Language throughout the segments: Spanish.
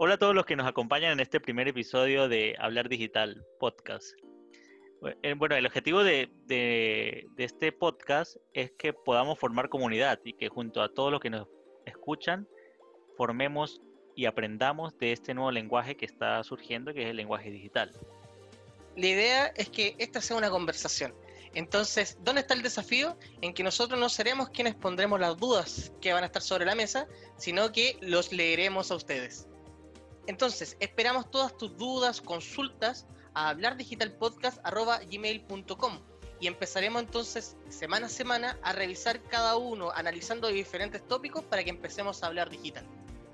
Hola a todos los que nos acompañan en este primer episodio de Hablar Digital Podcast. Eh, bueno, el objetivo de, este podcast es que podamos formar comunidad y que junto a todos los que nos escuchan formemos y aprendamos de este nuevo lenguaje que está surgiendo, que es el lenguaje digital. La idea es que esta sea una conversación. Entonces, ¿dónde está el desafío? En que nosotros no seremos quienes pondremos las dudas que van a estar sobre la mesa, sino que los leeremos a ustedes. Entonces, esperamos todas tus dudas, consultas a hablardigitalpodcast.gmail.com y empezaremos entonces semana a semana a revisar cada uno, analizando diferentes tópicos para que empecemos a hablar digital.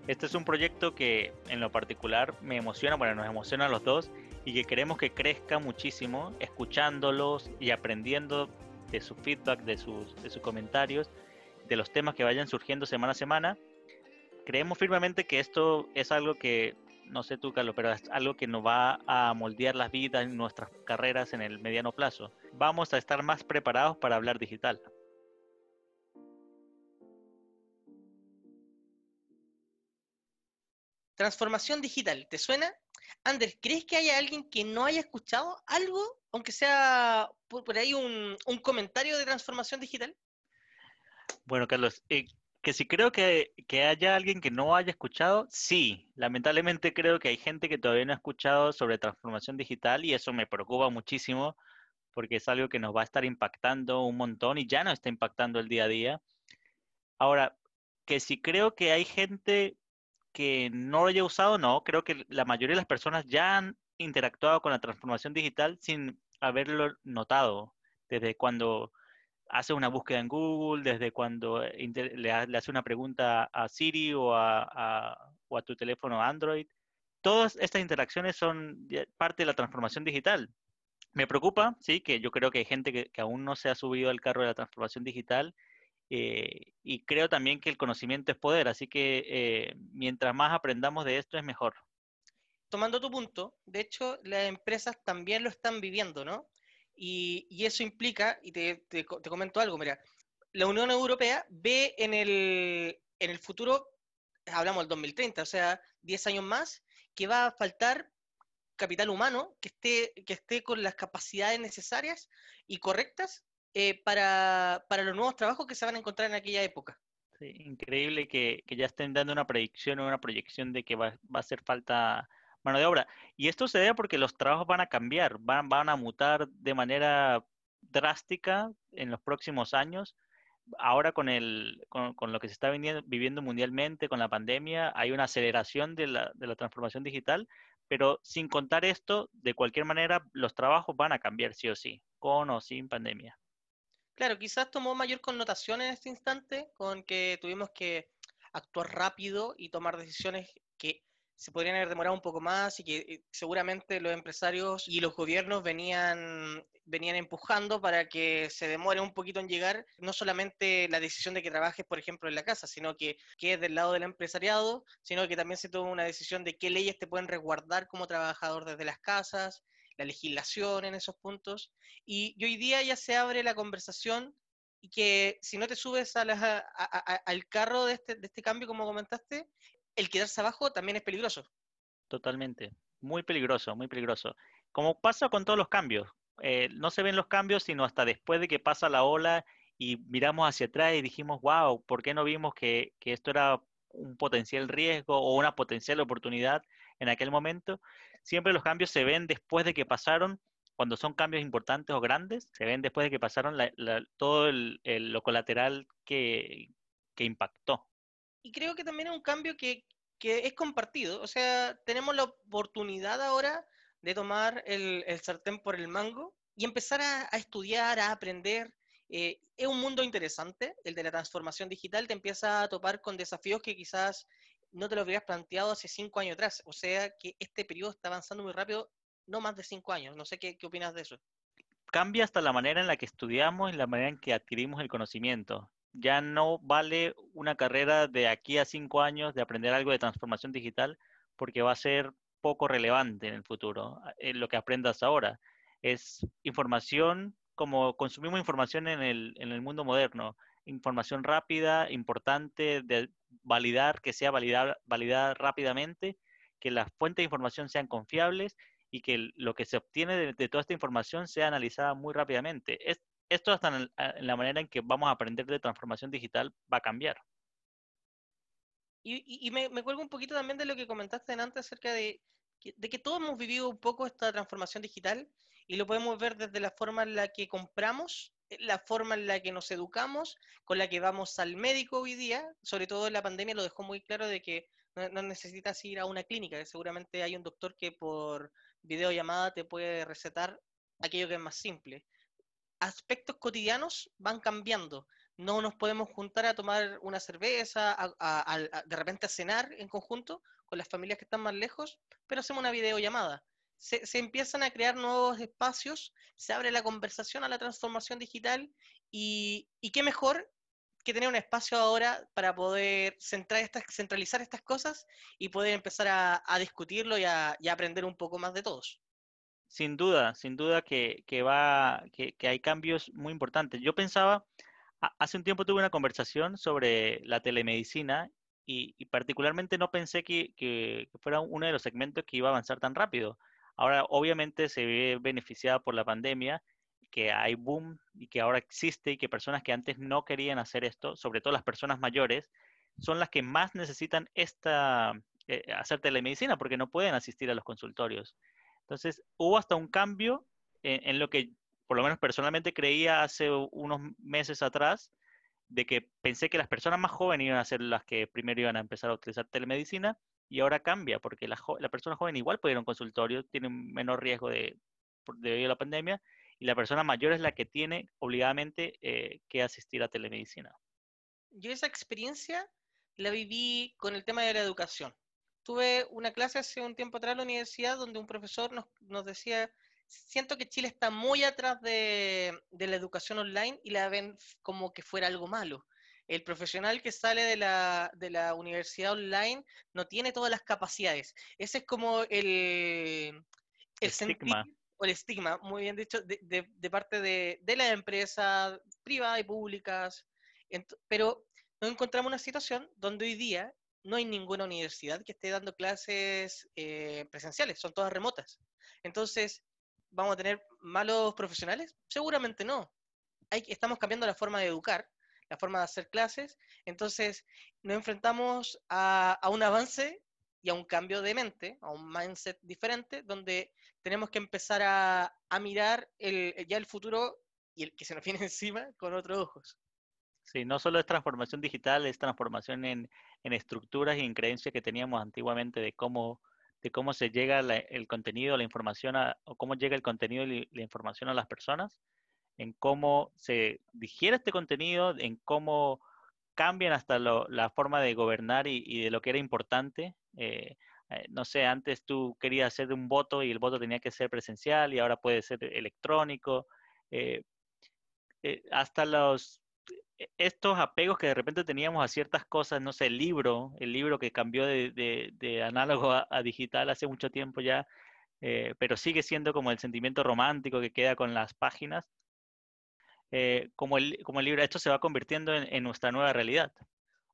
Este es un proyecto que en lo particular me emociona, bueno, nos emociona a los dos y que queremos que crezca muchísimo, escuchándolos y aprendiendo de su feedback, de sus, de sus comentarios, de los temas que vayan surgiendo semana a semana. Creemos firmemente que esto es algo que no sé tú, Carlos, pero es algo que nos va a moldear las vidas en nuestras carreras en el mediano plazo. Vamos a estar más preparados para hablar digital. Transformación digital, ¿te suena? Andrés, ¿crees que haya alguien que no haya escuchado algo, aunque sea por, ahí un, comentario de transformación digital? Bueno, Carlos, eh, que si creo que, haya alguien que no haya escuchado, sí. Lamentablemente creo que hay gente que todavía no ha escuchado sobre transformación digital y eso me preocupa muchísimo porque es algo que nos va a estar impactando un montón y ya nos está impactando el día a día. Ahora, que si creo que hay gente que no lo haya usado, no. Creo que la mayoría de las personas ya han interactuado con la transformación digital sin haberlo notado. Desde cuando hace una búsqueda en Google, desde cuando le, hace una pregunta a Siri o a, tu teléfono Android. Todas estas interacciones son parte de la transformación digital. Me preocupa, sí, que yo creo que hay gente que, aún no se ha subido al carro de la transformación digital eh, y creo también que el conocimiento es poder, así que eh, mientras más aprendamos de esto es mejor. Tomando tu punto, de hecho las empresas también lo están viviendo, ¿no? Y, eso implica, y te, comento algo, mira, la Unión Europea ve en el, en el futuro, hablamos del 2030, o sea, 10 años más, que va a faltar capital humano que esté, que esté con las capacidades necesarias y correctas eh, para, los nuevos trabajos que se van a encontrar en aquella época. increíble que, ya estén dando una predicción o una proyección de que va, va a hacer falta mano de obra. Y esto se debe porque los trabajos van a cambiar, van, a mutar de manera drástica en los próximos años. Ahora con, el, con, lo que se está viviendo mundialmente, con la pandemia, hay una aceleración de la, de la transformación digital, pero sin contar esto, de cualquier manera, los trabajos van a cambiar sí o sí, con o sin pandemia. Claro, quizás tomó mayor connotación en este instante con que tuvimos que actuar rápido y tomar decisiones se podrían haber demorado un poco más y que eh, seguramente los empresarios y los gobiernos venían, venían empujando para que se demore un poquito en llegar, no solamente la decisión de que trabajes, por ejemplo, en la casa, sino que, que es del lado del empresariado, sino que también se toma una decisión de qué leyes te pueden resguardar como trabajador desde las casas, la legislación en esos puntos. Y, hoy día ya se abre la conversación y que si no te subes al carro de este, de este cambio, como comentaste, el quedarse abajo también es peligroso. Totalmente, muy peligroso, muy peligroso. Como pasa con todos los cambios, eh, no se ven los cambios sino hasta después de que pasa la ola y miramos hacia atrás y dijimos, wow, ¿por qué no vimos que, esto era un potencial riesgo o una potencial oportunidad en aquel momento? Siempre los cambios se ven después de que pasaron, cuando son cambios importantes o grandes, se ven después de que pasaron todo lo colateral que impactó y creo que también es un cambio que, es compartido. O sea, tenemos la oportunidad ahora de tomar el, sartén por el mango y empezar a, estudiar, a aprender. Eh, es un mundo interesante, el de la transformación digital. Te empieza a topar con desafíos que quizás no te lo habrías planteado hace cinco años atrás. O sea, que este periodo está avanzando muy rápido, no más de cinco años. No sé qué, qué opinas de eso. Cambia hasta la manera en la que estudiamos y la manera en que adquirimos el conocimiento ya no vale una carrera de aquí a cinco años de aprender algo de transformación digital porque va a ser poco relevante en el futuro, lo que aprendas ahora. Es información, como consumimos información en el, en el mundo moderno, información rápida, importante, de validar, que sea validada, validada rápidamente que las fuentes de información sean confiables y que lo que se obtiene de, toda esta información sea analizada muy rápidamente. Esto hasta en, la manera en que vamos a aprender de transformación digital va a cambiar. Y, me, cuelgo un poquito también de lo que comentaste antes acerca de, que todos hemos vivido un poco esta transformación digital y lo podemos ver desde la forma en la que compramos, eh, la forma en la que nos educamos, con la que vamos al médico hoy día, sobre todo en la pandemia lo dejó muy claro de que no, necesitas ir a una clínica, que seguramente hay un doctor que por videollamada te puede recetar aquello que es más simple. Aspectos cotidianos van cambiando. No nos podemos juntar a tomar una cerveza, de repente a cenar en conjunto con las familias que están más lejos, pero hacemos una videollamada se, empiezan a crear nuevos espacios, se abre la conversación a la transformación digital y, qué mejor que tener un espacio ahora para poder centralizar estas cosas y poder empezar a, discutirlo y a, aprender un poco más de todos. Sin duda, sin duda que, va, que, hay cambios muy importantes. Yo pensaba, hace un tiempo tuve una conversación sobre la telemedicina y, particularmente no pensé que, que, fuera uno de los segmentos que iba a avanzar tan rápido. Ahora, obviamente, se ve beneficiada por la pandemia, que hay boom y que ahora existe y que personas que antes no querían hacer esto, sobre todo las personas mayores, son las que más necesitan esta, eh, hacer telemedicina porque no pueden asistir a los consultorios. Entonces, hubo hasta un cambio en, lo que por lo menos personalmente creía hace unos meses atrás, de que pensé que las personas más jóvenes iban a ser las que primero iban a empezar a utilizar telemedicina y ahora cambia, porque la, persona joven igual puede ir a un consultorio, tiene un menor riesgo de, debido a la pandemia, y la persona mayor es la que tiene obligadamente eh, que asistir a telemedicina. Yo esa experiencia la viví con el tema de la educación. Tuve una clase hace un tiempo atrás en la universidad donde un profesor nos, nos decía, siento que Chile está muy atrás de, de, la educación online y la ven como que fuera algo malo el profesional que sale de la, de la universidad online no tiene todas las capacidades. Ese es como el, el estigma. o el estigma, muy bien dicho, de, de, parte de, de las empresas privadas y públicas. pero nos encontramos una situación donde hoy día no hay ninguna universidad que esté dando clases eh, presenciales, son todas remotas. Entonces, ¿vamos a tener malos profesionales? Seguramente no. Estamos cambiando la forma de educar la forma de hacer clases. Entonces, nos enfrentamos a, un avance y a un cambio de mente, a un mindset diferente, donde tenemos que empezar a, mirar el, ya el futuro y el que se nos viene encima con otros ojos. Sí, no solo es transformación digital, es transformación en, estructuras y en creencias que teníamos antiguamente de cómo, de cómo se llega el contenido, la información, o cómo llega el contenido y la información a las personas en cómo se digiere este contenido, en cómo cambian hasta la forma de gobernar y, de lo que era importante. Eh, eh, no sé, antes tú querías hacer un voto y el voto tenía que ser presencial y ahora puede ser electrónico. Eh, hasta los estos apegos que de repente teníamos a ciertas cosas, no sé, el libro, el libro que cambió de, análogo a, a, digital hace mucho tiempo ya, pero sigue siendo como el sentimiento romántico que queda con las páginas. Eh, como, el, como el libro, esto se va convirtiendo en, nuestra nueva realidad.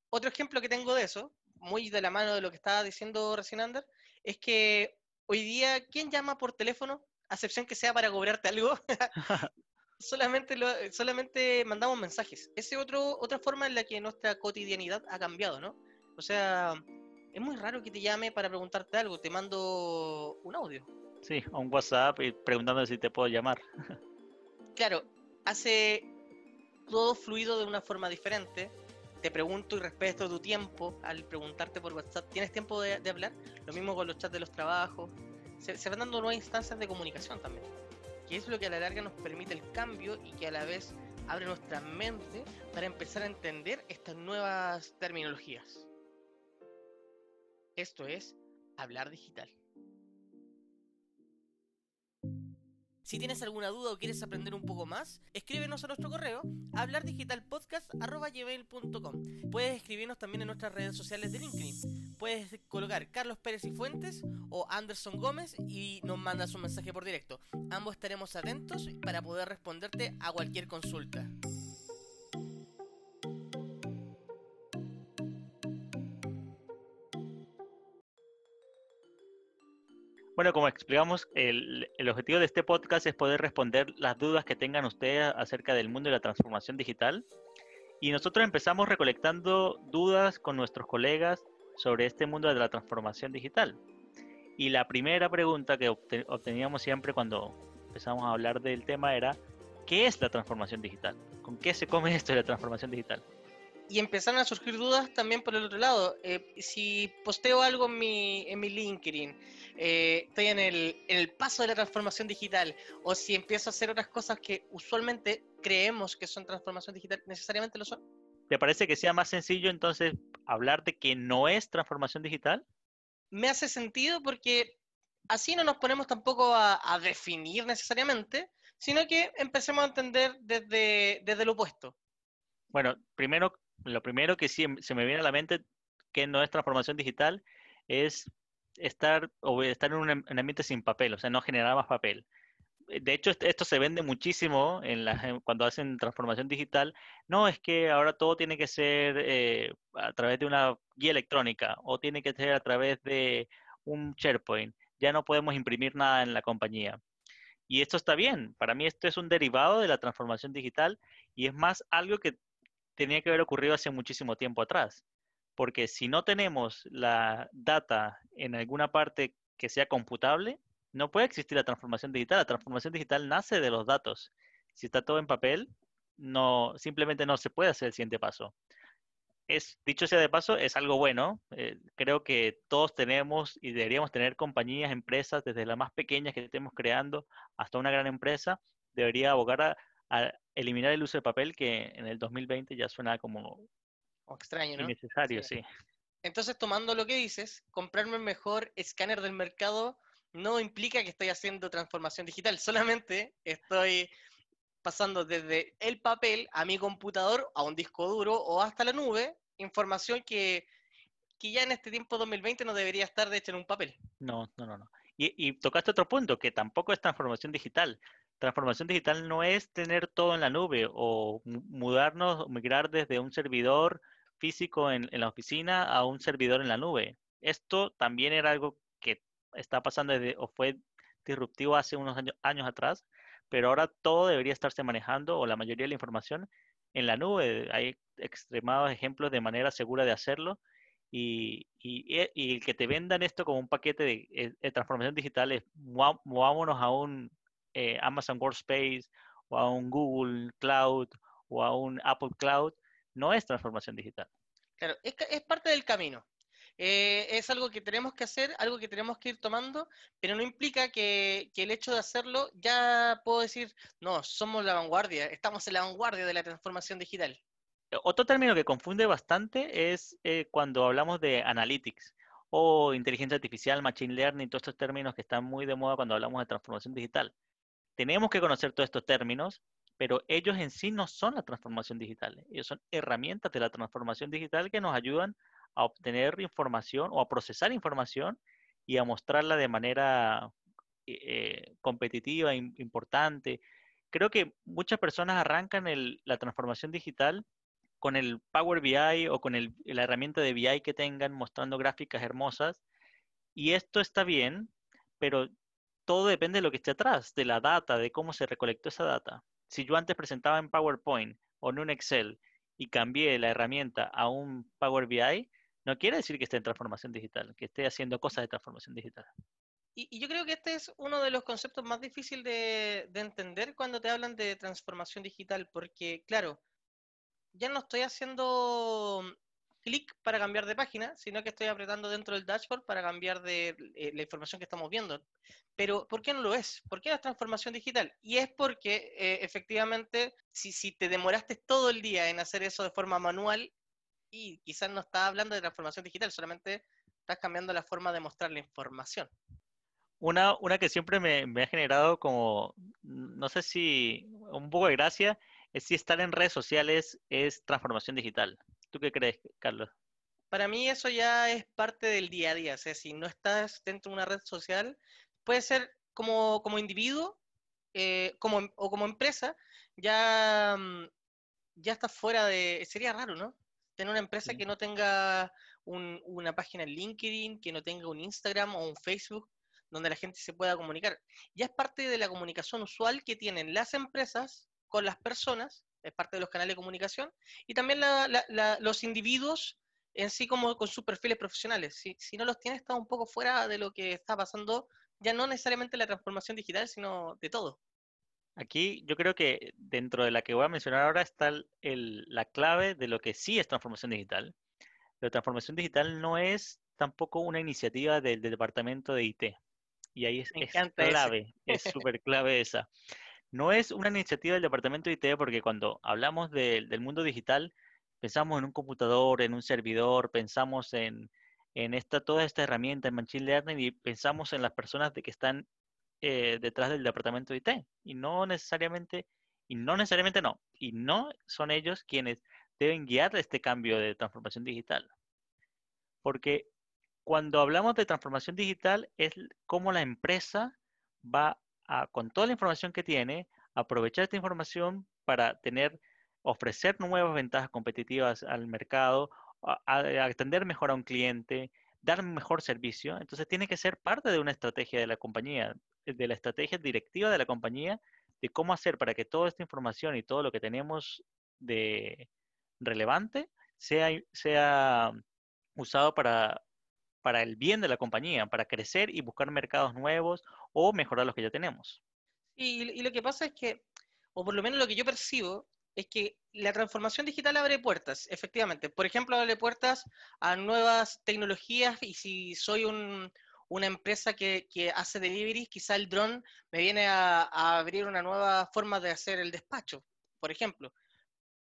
Otro ejemplo que tengo de eso, muy de la mano de lo que estaba diciendo recién Ander, es que hoy día, ¿quién llama por teléfono? A excepción que sea para cobrarte algo. solamente, solamente mandamos mensajes. Esa es otra forma en la que nuestra cotidianidad ha cambiado, ¿no? O sea, es muy raro que te llame para preguntarte algo, te mando un audio. Sí, un WhatsApp y preguntando si te puedo llamar. claro, hace todo fluido de una forma diferente. Te pregunto y respeto tu tiempo al preguntarte por WhatsApp. ¿Tienes tiempo de, hablar? Lo mismo con los chats de los trabajos. Se, se, van dando nuevas instancias de comunicación también. Que es lo que a la larga nos permite el cambio y que a la vez abre nuestra mente para empezar a entender estas nuevas terminologías. Esto es hablar digital. Si tienes alguna duda o quieres aprender un poco más, escríbenos a nuestro correo hablardigitalpodcast.com. Puedes escribirnos también en nuestras redes sociales de LinkedIn. Puedes colocar Carlos Pérez y Fuentes o Anderson Gómez y nos mandas un mensaje por directo. Ambos estaremos atentos para poder responderte a cualquier consulta. Bueno, como explicamos, el, el, objetivo de este podcast es poder responder las dudas que tengan ustedes acerca del mundo de la transformación digital. Y nosotros empezamos recolectando dudas con nuestros colegas sobre este mundo de la transformación digital. Y la primera pregunta que obteníamos siempre cuando empezamos a hablar del tema era, ¿qué es la transformación digital? ¿Con qué se come esto de la transformación digital? y empezaron a surgir dudas también por el otro lado. Eh, si posteo algo en mi, LinkedIn, eh, estoy en el paso de la transformación digital, o si empiezo a hacer otras cosas que usualmente creemos que son transformación digital, necesariamente lo son. ¿Te parece que sea más sencillo entonces hablar de que no es transformación digital? Me hace sentido porque así no nos ponemos tampoco a, a definir necesariamente, sino que empecemos a entender desde, desde lo opuesto. Bueno, primero lo primero que sí se me viene a la mente que no es transformación digital es estar o estar en un, ambiente sin papel, o sea, no generar más papel. De hecho, esto se vende muchísimo cuando hacen transformación digital. No, es que ahora todo tiene que ser eh, a través de una guía electrónica o tiene que ser a través de un SharePoint. Ya no podemos imprimir nada en la compañía. Y esto está bien. Para mí esto es un derivado de la transformación digital y es más algo que tenía que haber ocurrido hace muchísimo tiempo atrás. Porque si no tenemos la data en alguna parte que sea computable, no puede existir la transformación digital. La transformación digital nace de los datos. Si está todo en papel, no, simplemente no se puede hacer el siguiente paso. Es, dicho sea de paso, es algo bueno. Eh, creo que todos tenemos y deberíamos tener compañías, empresas, desde las más pequeñas que estemos creando hasta una gran empresa, debería abogar a, a eliminar el uso de papel que en el 2020 ya suena como extraño, ¿no? Innecesario, sí. Entonces, tomando lo que dices, comprarme el mejor escáner del mercado no implica que estoy haciendo transformación digital, solamente estoy pasando desde el papel a mi computador, a un disco duro o hasta la nube, información que, que ya en este tiempo 2020 no debería estar de hecho en un papel. No, no, no, no. Y, tocaste otro punto, que tampoco es transformación digital transformación digital no es tener todo en la nube o mudarnos, migrar desde un servidor físico en, la oficina a un servidor en la nube. Esto también era algo está pasando desde, o fue disruptivo hace unos años, años atrás, pero ahora todo debería estarse manejando o la mayoría de la información en la nube. Hay extremados ejemplos de manera segura de hacerlo y, y, y, el que te vendan esto como un paquete de, eh, transformación digital es movámonos a un eh, Amazon Workspace o a un Google Cloud o a un Apple Cloud, no es transformación digital. Claro, es parte del camino. Eh, es algo que tenemos que hacer, algo que tenemos que ir tomando, pero no implica que, el hecho de hacerlo ya puedo decir, no, somos la vanguardia, estamos en la vanguardia de la transformación digital. Otro término que confunde bastante es eh, cuando hablamos de analytics o inteligencia artificial, machine learning, todos estos términos que están muy de moda cuando hablamos de transformación digital tenemos que conocer todos estos términos, pero ellos en sí no son la transformación digital. Ellos son herramientas de la transformación digital que nos ayudan a obtener información o a procesar información y a mostrarla de manera eh, eh, competitiva, importante. Creo que muchas personas arrancan la transformación digital con el Power BI o con la herramienta de BI que tengan mostrando gráficas hermosas. Y esto está bien, pero todo depende de lo que esté atrás, de la data, de cómo se recolectó esa data. Si yo antes presentaba en PowerPoint o en un Excel y cambié la herramienta a un Power BI, no quiere decir que esté en transformación digital, que esté haciendo cosas de transformación digital. Y, yo creo que este es uno de los conceptos más difíciles de, de entender cuando te hablan de transformación digital, porque claro, ya no estoy haciendo clic para cambiar de página, sino que estoy apretando dentro del dashboard para cambiar de eh, la información que estamos viendo. Pero, ¿por qué no lo es? ¿Por qué es transformación digital? Y es porque, eh, efectivamente, si, si te demoraste todo el día en hacer eso de forma manual, y quizás no estás hablando de transformación digital, solamente estás cambiando la forma de mostrar la información. Una, una que siempre me, me ha generado como, no sé si un poco de gracia, es si estar en redes sociales es transformación digital. ¿Tú qué crees, Carlos? Para mí eso ya es parte del día a día. O sea, si no estás dentro de una red social, puede ser como, como individuo eh, como, o como empresa, ya, mm, ya estás fuera de... Sería raro, ¿no? Tener una empresa que no tenga una página en LinkedIn, que no tenga un Instagram o un Facebook, donde la gente se pueda comunicar. Ya es parte de la comunicación usual que tienen las empresas con las personas, es parte de los canales de comunicación, y también los individuos en sí como con sus perfiles profesionales. Si, si no los tiene, está un poco fuera de lo que está pasando, ya no necesariamente la transformación digital, sino de todo. Aquí yo creo que dentro de la que voy a mencionar ahora está la clave de lo que sí es transformación digital. La transformación digital no es tampoco una iniciativa del, departamento de IT. Y ahí es, clave, es súper clave esa. No es una iniciativa del departamento de IT porque cuando hablamos del mundo digital, pensamos en un computador, en un servidor, pensamos en, en esta, toda esta herramienta en Machine Learning y pensamos en las personas de que están eh, detrás del departamento de IT. Y no necesariamente, y no necesariamente no, y no son ellos quienes deben guiar este cambio de transformación digital. Porque cuando hablamos de transformación digital es cómo la empresa va a, con toda la información que tiene, aprovechar esta información para tener ofrecer nuevas ventajas competitivas al mercado, atender mejor a un cliente, dar mejor servicio. Entonces tiene que ser parte de una estrategia de la compañía, de la estrategia directiva de la compañía, de cómo hacer para que toda esta información y todo lo que tenemos de relevante sea, sea usado para, para el bien de la compañía, para crecer y buscar mercados nuevos o mejorar los que ya tenemos. Y, y lo que pasa es que, o por lo menos lo que yo percibo, es que la transformación digital abre puertas, efectivamente. Por ejemplo, abre puertas a nuevas tecnologías y si soy una empresa que, hace deliveries, quizá el dron me viene a, abrir una nueva forma de hacer el despacho, por ejemplo.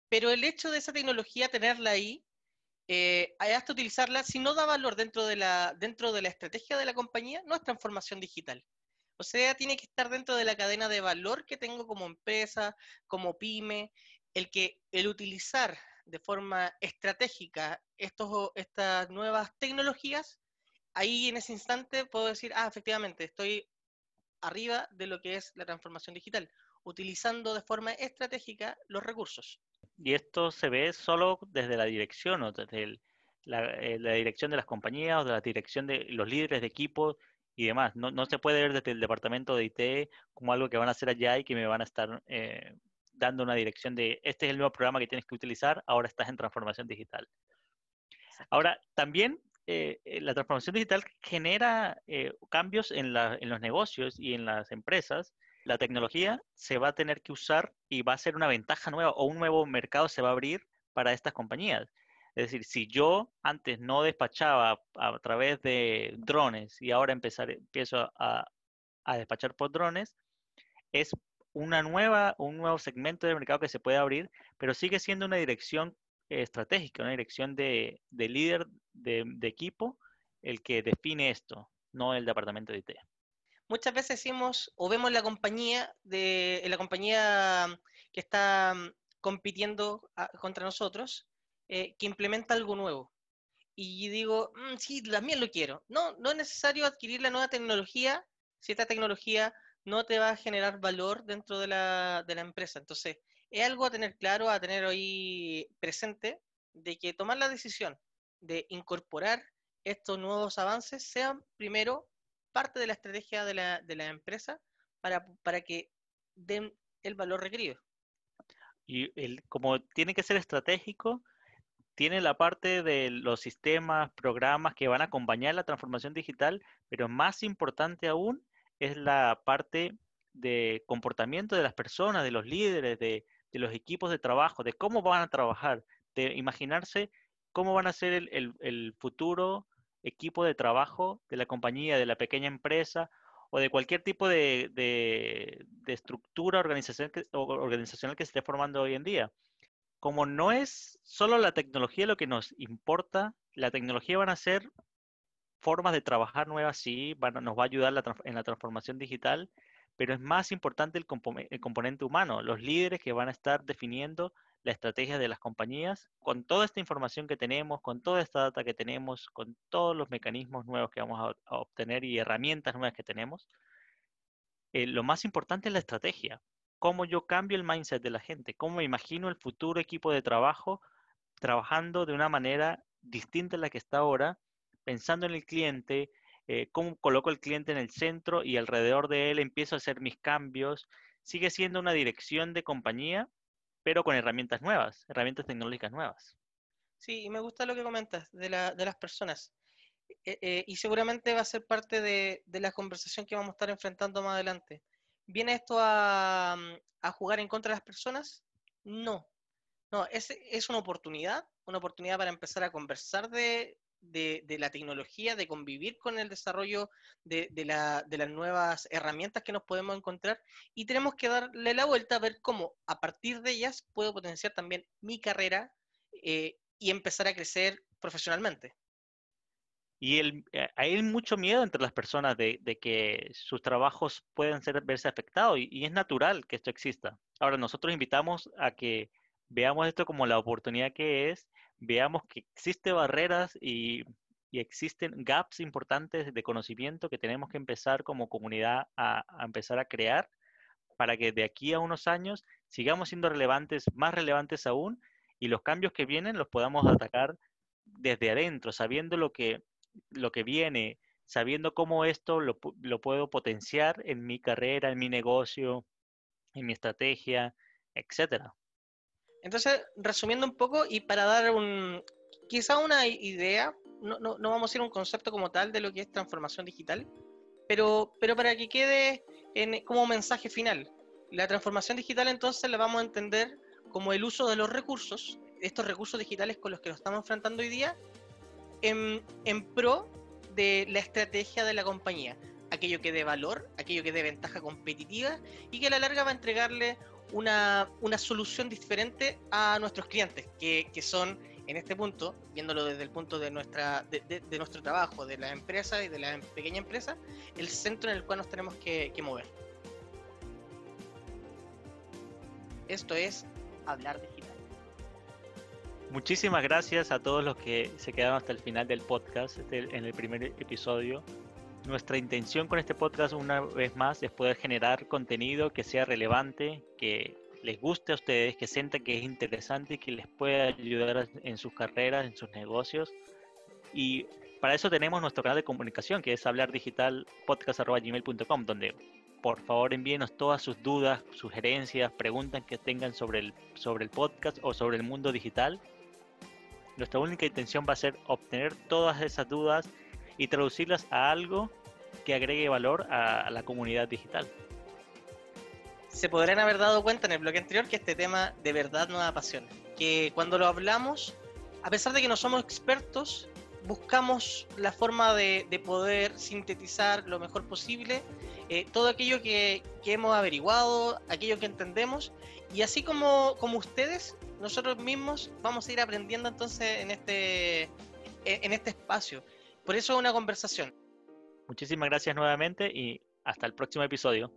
Pero el hecho de esa tecnología, tenerla ahí, eh, hasta utilizarla, si no da valor dentro de, la, dentro de la estrategia de la compañía, no es transformación digital. O sea, tiene que estar dentro de la cadena de valor que tengo como empresa, como pyme, el que el utilizar de forma estratégica estos, estas nuevas tecnologías, ahí en ese instante puedo decir, ah, efectivamente, estoy arriba de lo que es la transformación digital, utilizando de forma estratégica los recursos. Y esto se ve solo desde la dirección o desde la, eh, la, dirección de las compañías o de la dirección de los líderes de equipo y demás. No, no, se puede ver desde el departamento de IT como algo que van a hacer allá y que me van a estar eh, dando una dirección de este es el nuevo programa que tienes que utilizar, ahora estás en transformación digital. Ahora, también eh, eh, la transformación digital genera eh, cambios en, los negocios y en las empresas. La tecnología se va a tener que usar y va a ser una ventaja nueva o un nuevo mercado se va a abrir para estas compañías. Es decir, si yo antes no despachaba a través de drones y ahora empiezo a, a despachar por drones, es una nueva, un nuevo segmento de mercado que se puede abrir, pero sigue siendo una dirección estratégica, una dirección de, líder de, equipo el que define esto, no el departamento de IT. Muchas veces decimos o vemos la compañía compañía que está mm, compitiendo ah, contra nosotros eh, que implementa algo nuevo. Y digo, mm, sí, también lo quiero. No, no es necesario adquirir la nueva tecnología si esta tecnología no te va a generar valor dentro de la, de la empresa. Entonces, es algo a tener claro, a tener hoy presente, de que tomar la decisión de incorporar estos nuevos avances sean primero parte de la estrategia de la, de la empresa para, para que den el valor requerido. Y el, como tiene que ser estratégico, tiene la parte de los sistemas, programas que van a acompañar la transformación digital, pero más importante aún es la parte de comportamiento de las personas, de los líderes, de, los equipos de trabajo, de cómo van a trabajar, de imaginarse cómo van a ser el, futuro equipo de trabajo de la compañía, de la pequeña empresa o de cualquier tipo de, estructura organizacional que, organizacional que se esté formando hoy en día. Como no es solo la tecnología lo que nos importa, la tecnología van a ser formas de trabajar nuevas, sí, nos va a ayudar en la transformación digital, pero es más importante el, componente humano, los líderes que van a estar definiendo la estrategia de las compañías con toda esta información que tenemos, con toda esta data que tenemos, con todos los mecanismos nuevos que vamos a, obtener y herramientas nuevas que tenemos. Eh, lo más importante es la estrategia, cómo yo cambio el mindset de la gente, cómo me imagino el futuro equipo de trabajo trabajando de una manera distinta a la que está ahora pensando en el cliente, eh, cómo coloco al cliente en el centro y alrededor de él empiezo a hacer mis cambios. Sigue siendo una dirección de compañía, pero con herramientas nuevas, herramientas tecnológicas nuevas. Sí, y me gusta lo que comentas de, las personas. Eh, eh, y seguramente va a ser parte de, la conversación que vamos a estar enfrentando más adelante. ¿Viene esto a, a jugar en contra de las personas? No. No, es, es una oportunidad, una oportunidad para empezar a conversar de, de, la tecnología, de convivir con el desarrollo de, las nuevas herramientas que nos podemos encontrar y tenemos que darle la vuelta a ver cómo a partir de ellas puedo potenciar también mi carrera eh, y empezar a crecer profesionalmente. Y eh, hay mucho miedo entre las personas de, que sus trabajos puedan ser, verse afectados y, es natural que esto exista. Ahora, nosotros invitamos a que veamos esto como la oportunidad que es veamos que existen barreras y, existen gaps importantes de conocimiento que tenemos que empezar como comunidad a, empezar a crear para que de aquí a unos años sigamos siendo relevantes, más relevantes aún, y los cambios que vienen los podamos atacar desde adentro, sabiendo lo que, lo que viene, sabiendo cómo esto lo, lo puedo potenciar en mi carrera, en mi negocio, en mi estrategia, etcétera. Entonces, resumiendo un poco y para dar un, quizá una idea, no, no, no, vamos a ir a un concepto como tal de lo que es transformación digital, pero, pero para que quede en, como mensaje final. La transformación digital entonces la vamos a entender como el uso de los recursos, estos recursos digitales con los que nos estamos enfrentando hoy día, en, en pro de la estrategia de la compañía. Aquello que dé valor, aquello que dé ventaja competitiva y que a la larga va a entregarle una, solución diferente a nuestros clientes, que, son en este punto, viéndolo desde el punto de, nuestra, de, nuestro trabajo, de la empresa y de la pequeña empresa, el centro en el cual nos tenemos que, mover. Esto es hablar digital. Muchísimas gracias a todos los que se quedaron hasta el final del podcast, este, en el primer episodio. Nuestra intención con este podcast, una vez más, es poder generar contenido que sea relevante, que les guste a ustedes, que sientan que es interesante y que les pueda ayudar en sus carreras, en sus negocios. Y para eso tenemos nuestro canal de comunicación, que es hablardigitalpodcast.gmail.com, donde por favor envíenos todas sus dudas, sugerencias, preguntas que tengan sobre el, sobre el podcast o sobre el mundo digital. Nuestra única intención va a ser obtener todas esas dudas y traducirlas a algo que agregue valor a, la comunidad digital. Se podrán haber dado cuenta en el bloque anterior que este tema de verdad nos apasiona. Que cuando lo hablamos, a pesar de que no somos expertos, buscamos la forma de, poder sintetizar lo mejor posible eh, todo aquello que, que, hemos averiguado, aquello que entendemos, y así como, como ustedes, nosotros mismos vamos a ir aprendiendo entonces en este, en este espacio. Por eso es una conversación. Muchísimas gracias nuevamente y hasta el próximo episodio.